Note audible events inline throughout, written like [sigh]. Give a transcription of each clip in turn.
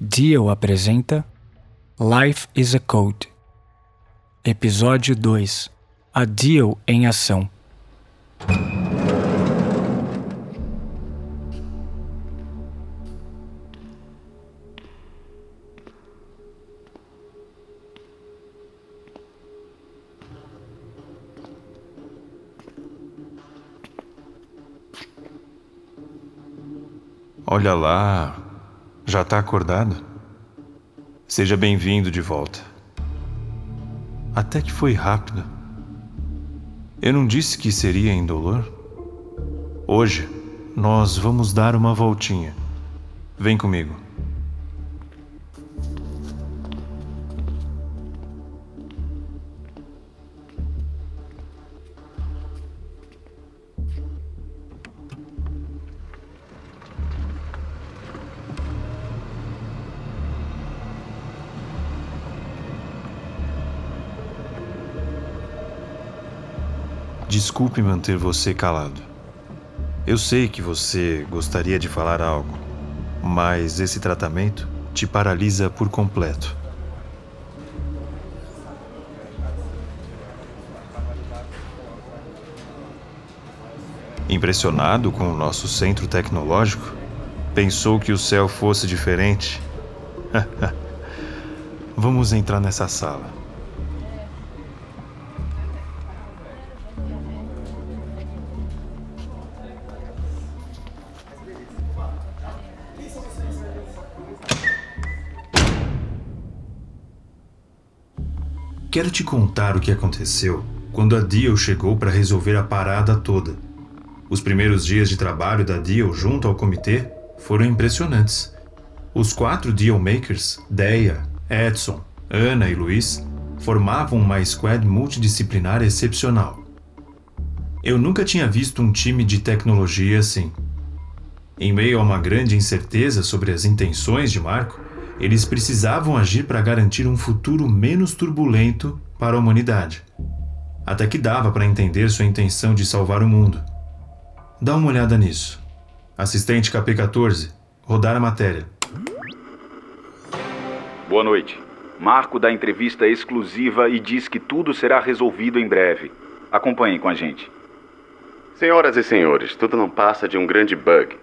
Dio apresenta Life is a Code. Episódio 2 A Dio em Ação. Olha lá, já está acordado? Seja bem-vindo de volta. Até que foi rápido. Eu não disse que seria indolor? Hoje, nós vamos dar uma voltinha. Vem comigo. Desculpe manter você calado. Eu sei que você gostaria de falar algo, mas esse tratamento te paralisa por completo. Impressionado com o nosso centro tecnológico, pensou que o céu fosse diferente? [laughs] Vamos entrar nessa sala. Quero te contar o que aconteceu quando a Dio chegou para resolver a parada toda. Os primeiros dias de trabalho da Dio junto ao comitê foram impressionantes. Os quatro Deal Makers, Deia, Edson, Ana e Luiz, formavam uma squad multidisciplinar excepcional. Eu nunca tinha visto um time de tecnologia assim. Em meio a uma grande incerteza sobre as intenções de Marco, eles precisavam agir para garantir um futuro menos turbulento para a humanidade. Até que dava para entender sua intenção de salvar o mundo. Dá uma olhada nisso. Assistente KP14, rodar a matéria. Boa noite. Marco dá entrevista exclusiva e diz que tudo será resolvido em breve. Acompanhem com a gente. Senhoras e senhores, tudo não passa de um grande bug.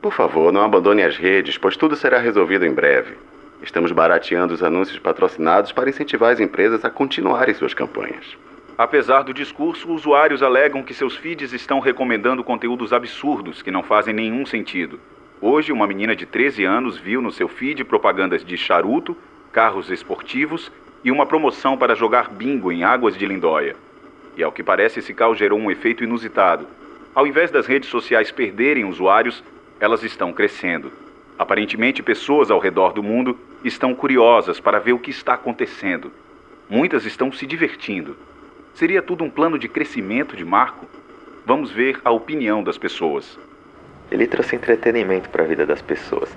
Por favor, não abandone as redes, pois tudo será resolvido em breve. Estamos barateando os anúncios patrocinados para incentivar as empresas a continuarem suas campanhas. Apesar do discurso, usuários alegam que seus feeds estão recomendando conteúdos absurdos que não fazem nenhum sentido. Hoje, uma menina de 13 anos viu no seu feed propagandas de charuto, carros esportivos e uma promoção para jogar bingo em Águas de Lindóia. E ao que parece, esse caos gerou um efeito inusitado. Ao invés das redes sociais perderem usuários, elas estão crescendo. Aparentemente, pessoas ao redor do mundo estão curiosas para ver o que está acontecendo. Muitas estão se divertindo. Seria tudo um plano de crescimento de Marco? Vamos ver a opinião das pessoas. Ele trouxe entretenimento para a vida das pessoas.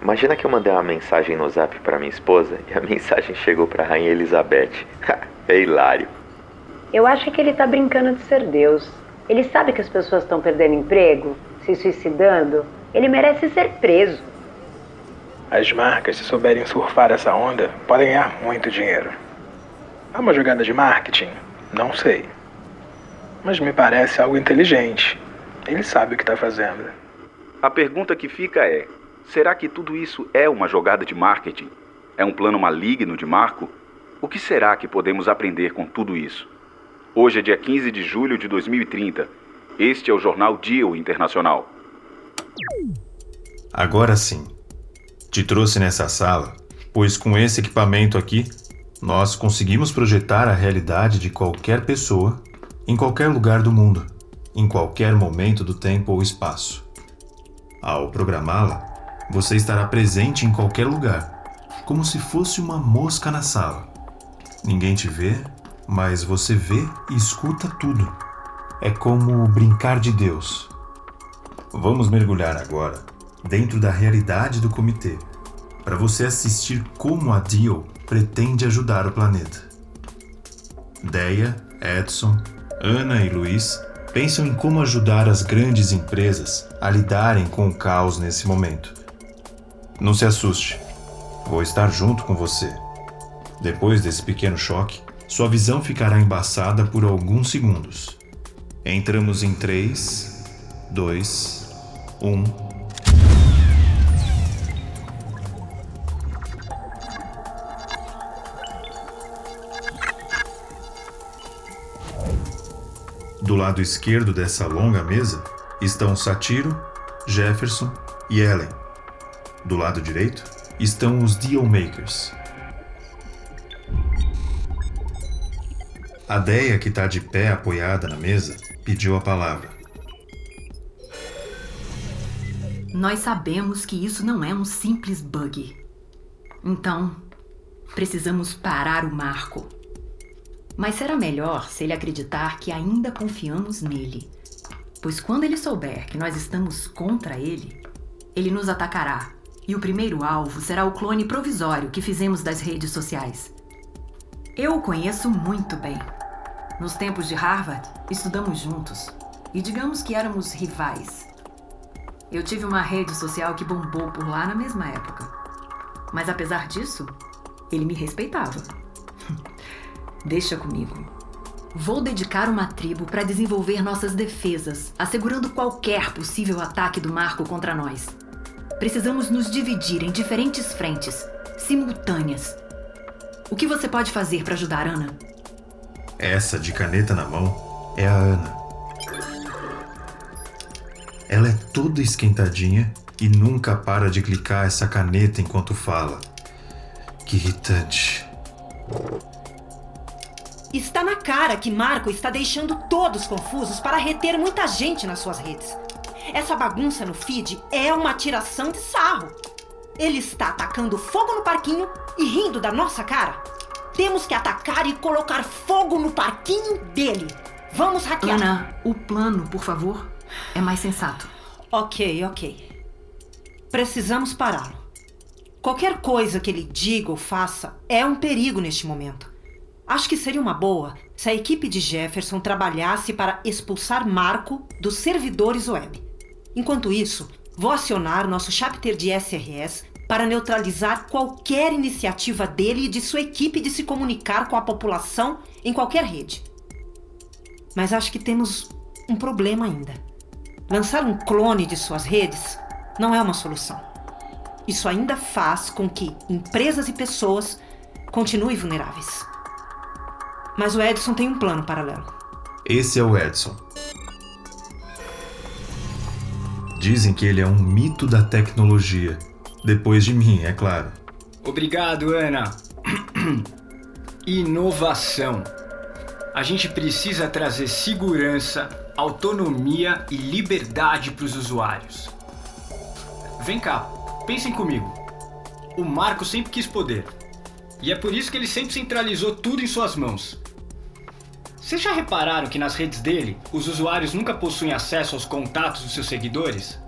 Imagina que eu mandei uma mensagem no zap para minha esposa e a [laughs] mensagem chegou para a Rainha Elizabeth. [laughs] é hilário. Eu acho que ele está brincando de ser Deus. Ele sabe que as pessoas estão perdendo emprego, se suicidando. Ele merece ser preso. As marcas, se souberem surfar essa onda, podem ganhar muito dinheiro. É uma jogada de marketing? Não sei. Mas me parece algo inteligente. Ele sabe o que está fazendo. A pergunta que fica é: será que tudo isso é uma jogada de marketing? É um plano maligno de Marco? O que será que podemos aprender com tudo isso? Hoje é dia 15 de julho de 2030. Este é o jornal Deal Internacional. Agora sim. Te trouxe nessa sala, pois com esse equipamento aqui, nós conseguimos projetar a realidade de qualquer pessoa em qualquer lugar do mundo, em qualquer momento do tempo ou espaço. Ao programá-la, você estará presente em qualquer lugar, como se fosse uma mosca na sala. Ninguém te vê, mas você vê e escuta tudo. É como brincar de Deus. Vamos mergulhar agora dentro da realidade do comitê, para você assistir como a Dio pretende ajudar o planeta. Deia, Edson, Ana e Luiz pensam em como ajudar as grandes empresas a lidarem com o caos nesse momento. Não se assuste. Vou estar junto com você. Depois desse pequeno choque, sua visão ficará embaçada por alguns segundos. Entramos em 3, 2, 1. Do lado esquerdo dessa longa mesa estão Satiro, Jefferson e Ellen. Do lado direito estão os Dealmakers. A Deia, que está de pé apoiada na mesa, pediu a palavra. Nós sabemos que isso não é um simples bug. Então, precisamos parar o Marco. Mas será melhor se ele acreditar que ainda confiamos nele. Pois quando ele souber que nós estamos contra ele, ele nos atacará. E o primeiro alvo será o clone provisório que fizemos das redes sociais. Eu o conheço muito bem. Nos tempos de Harvard, estudamos juntos. E digamos que éramos rivais. Eu tive uma rede social que bombou por lá na mesma época. Mas apesar disso, ele me respeitava. Deixa comigo. Vou dedicar uma tribo para desenvolver nossas defesas, assegurando qualquer possível ataque do Marco contra nós. Precisamos nos dividir em diferentes frentes, simultâneas. O que você pode fazer para ajudar, Ana? Essa de caneta na mão é a Ana. Ela é toda esquentadinha e nunca para de clicar essa caneta enquanto fala. Que irritante. Está na cara que Marco está deixando todos confusos para reter muita gente nas suas redes. Essa bagunça no feed é uma tiração de sarro. Ele está atacando fogo no parquinho e rindo da nossa cara. Temos que atacar e colocar fogo no parquinho dele. Vamos hackear. Ana, o plano, por favor, é mais sensato. Ok, ok. Precisamos pará-lo. Qualquer coisa que ele diga ou faça é um perigo neste momento. Acho que seria uma boa se a equipe de Jefferson trabalhasse para expulsar Marco dos servidores web. Enquanto isso, vou acionar nosso chapter de SRS para neutralizar qualquer iniciativa dele e de sua equipe de se comunicar com a população em qualquer rede. Mas acho que temos um problema ainda. Lançar um clone de suas redes não é uma solução. Isso ainda faz com que empresas e pessoas continuem vulneráveis. Mas o Edson tem um plano paralelo. Esse é o Edson. Dizem que ele é um mito da tecnologia. Depois de mim, é claro. Obrigado, Ana. [clears throat] Inovação. A gente precisa trazer segurança, autonomia e liberdade para os usuários. Vem cá, pensem comigo. O Marco sempre quis poder. E é por isso que ele sempre centralizou tudo em suas mãos. Vocês já repararam que nas redes dele, os usuários nunca possuem acesso aos contatos dos seus seguidores?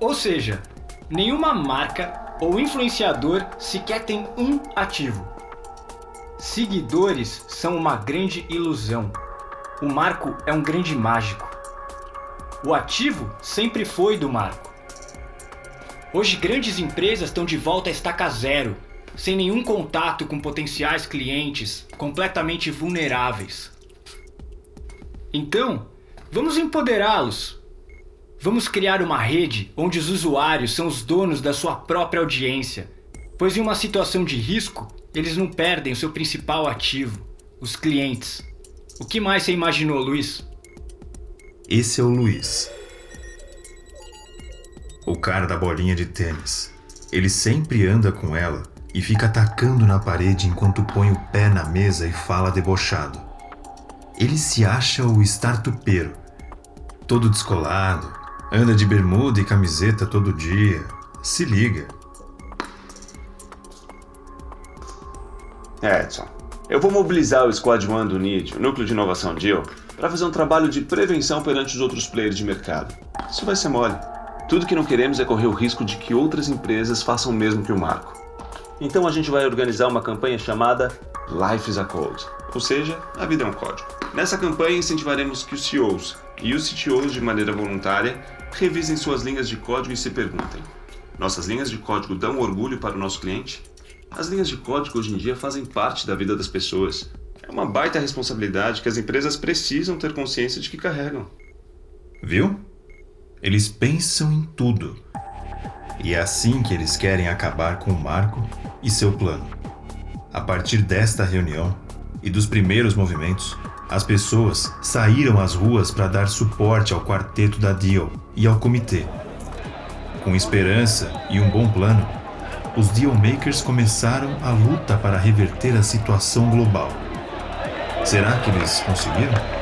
Ou seja, nenhuma marca ou influenciador sequer tem um ativo. Seguidores são uma grande ilusão. O Marco é um grande mágico. O ativo sempre foi do Marco. Hoje, grandes empresas estão de volta a estaca zero, sem nenhum contato com potenciais clientes, completamente vulneráveis. Então, vamos empoderá-los. Vamos criar uma rede onde os usuários são os donos da sua própria audiência, pois em uma situação de risco, eles não perdem o seu principal ativo, os clientes. O que mais você imaginou, Luiz? Esse é o Luiz. O cara da bolinha de tênis. Ele sempre anda com ela e fica atacando na parede enquanto põe o pé na mesa e fala debochado. Ele se acha o startupeiro, todo descolado, anda de bermuda e camiseta todo dia. Se liga. Edson, eu vou mobilizar o Squad One do NID, o Núcleo de Inovação DIL, para fazer um trabalho de prevenção perante os outros players de mercado. Isso vai ser mole. Tudo que não queremos é correr o risco de que outras empresas façam o mesmo que o Marco. Então a gente vai organizar uma campanha chamada Life is a Code, ou seja, a vida é um código. Nessa campanha incentivaremos que os CEOs e os CTOs de maneira voluntária revisem suas linhas de código e se perguntem: nossas linhas de código dão orgulho para o nosso cliente? As linhas de código hoje em dia fazem parte da vida das pessoas. É uma baita responsabilidade que as empresas precisam ter consciência de que carregam. Viu? Eles pensam em tudo. E é assim que eles querem acabar com o Marco e seu plano. A partir desta reunião e dos primeiros movimentos, as pessoas saíram às ruas para dar suporte ao quarteto da Deal e ao comitê. Com esperança e um bom plano, os Dealmakers começaram a luta para reverter a situação global. Será que eles conseguiram?